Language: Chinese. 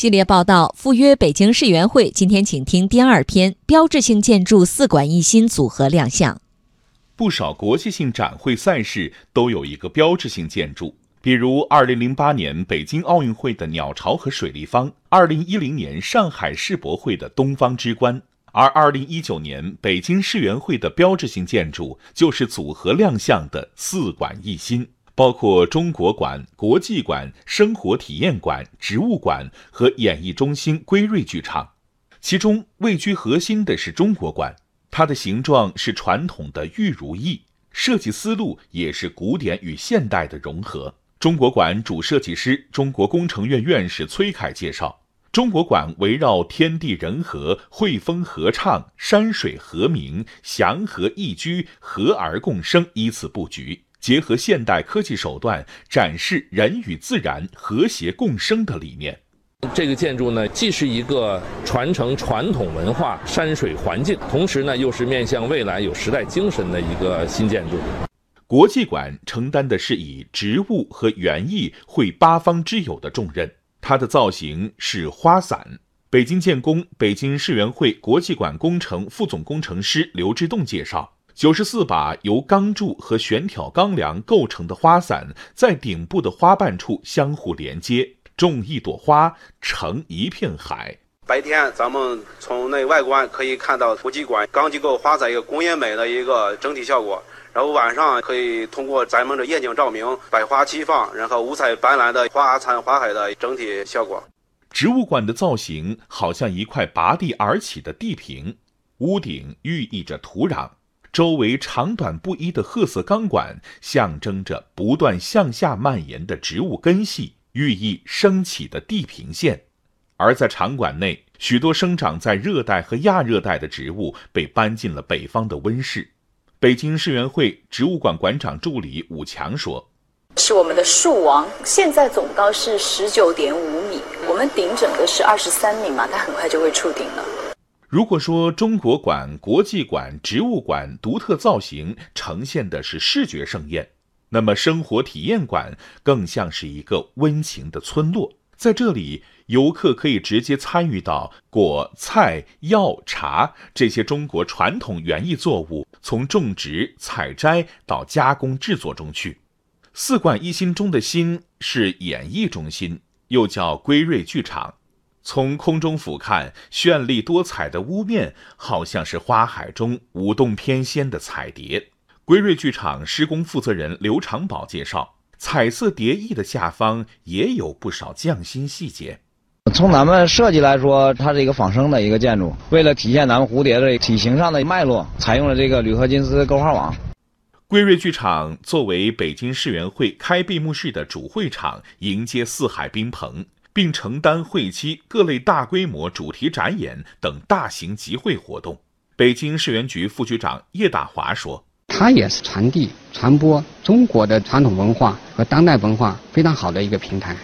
系列报道赴约北京世园会，今天请听第二篇：标志性建筑四馆一新组合亮相。不少国际性展会赛事都有一个标志性建筑，比如2008年北京奥运会的鸟巢和水立方，2010年上海世博会的东方之冠，而2019年北京世园会的标志性建筑就是组合亮相的四馆一新。包括中国馆、国际馆、生活体验馆、植物馆和演艺中心归瑞剧场，其中位居核心的是中国馆，它的形状是传统的玉如意，设计思路也是古典与现代的融合。中国馆主设计师、中国工程院院士崔凯介绍，中国馆围绕天地人和、汇风合唱、山水和鸣、祥和宜居、和而共生依次布局。结合现代科技手段，展示人与自然和谐共生的理念。这个建筑呢，既是一个传承传统文化山水环境，同时呢，又是面向未来有时代精神的一个新建筑。国际馆承担的是以植物和园艺绘八方之友的重任，它的造型是花伞。北京建工北京世园会国际馆工程副总工程师刘志栋介绍。九十四把由钢柱和悬挑钢梁构成的花伞，在顶部的花瓣处相互连接，种一朵花成一片海。白天咱们从内外观可以看到国际馆钢结构花伞一个工业美的一个整体效果，然后晚上可以通过咱们的夜景照明，百花齐放，然后五彩斑斓的花残花海的整体效果。植物馆的造型好像一块拔地而起的地平，屋顶寓意着土壤。周围长短不一的褐色钢管，象征着不断向下蔓延的植物根系，寓意升起的地平线。而在场馆内，许多生长在热带和亚热带的植物被搬进了北方的温室。北京世园会植物馆馆长助理武强说：“是我们的树王，现在总高是十九点五米，我们顶整个是二十三米嘛，它很快就会触顶了。”如果说中国馆、国际馆、植物馆独特造型呈现的是视觉盛宴，那么生活体验馆更像是一个温情的村落。在这里，游客可以直接参与到果、菜、药、茶这些中国传统园艺作物从种植、采摘到加工制作中去。四馆一心中的“心”是演艺中心，又叫归瑞剧场。从空中俯瞰，绚丽多彩的屋面，好像是花海中舞动翩跹的彩蝶。归瑞剧场施工负责人刘长宝介绍，彩色蝶翼的下方也有不少匠心细节。从咱们设计来说，它是一个仿生的一个建筑，为了体现咱们蝴蝶的体型上的脉络，采用了这个铝合金丝勾花网。归瑞剧场作为北京世园会开闭幕式的主会场，迎接四海宾朋。并承担会期各类大规模主题展演等大型集会活动。北京市园局副局长叶大华说：“它也是传递、传播中国的传统文化和当代文化非常好的一个平台。”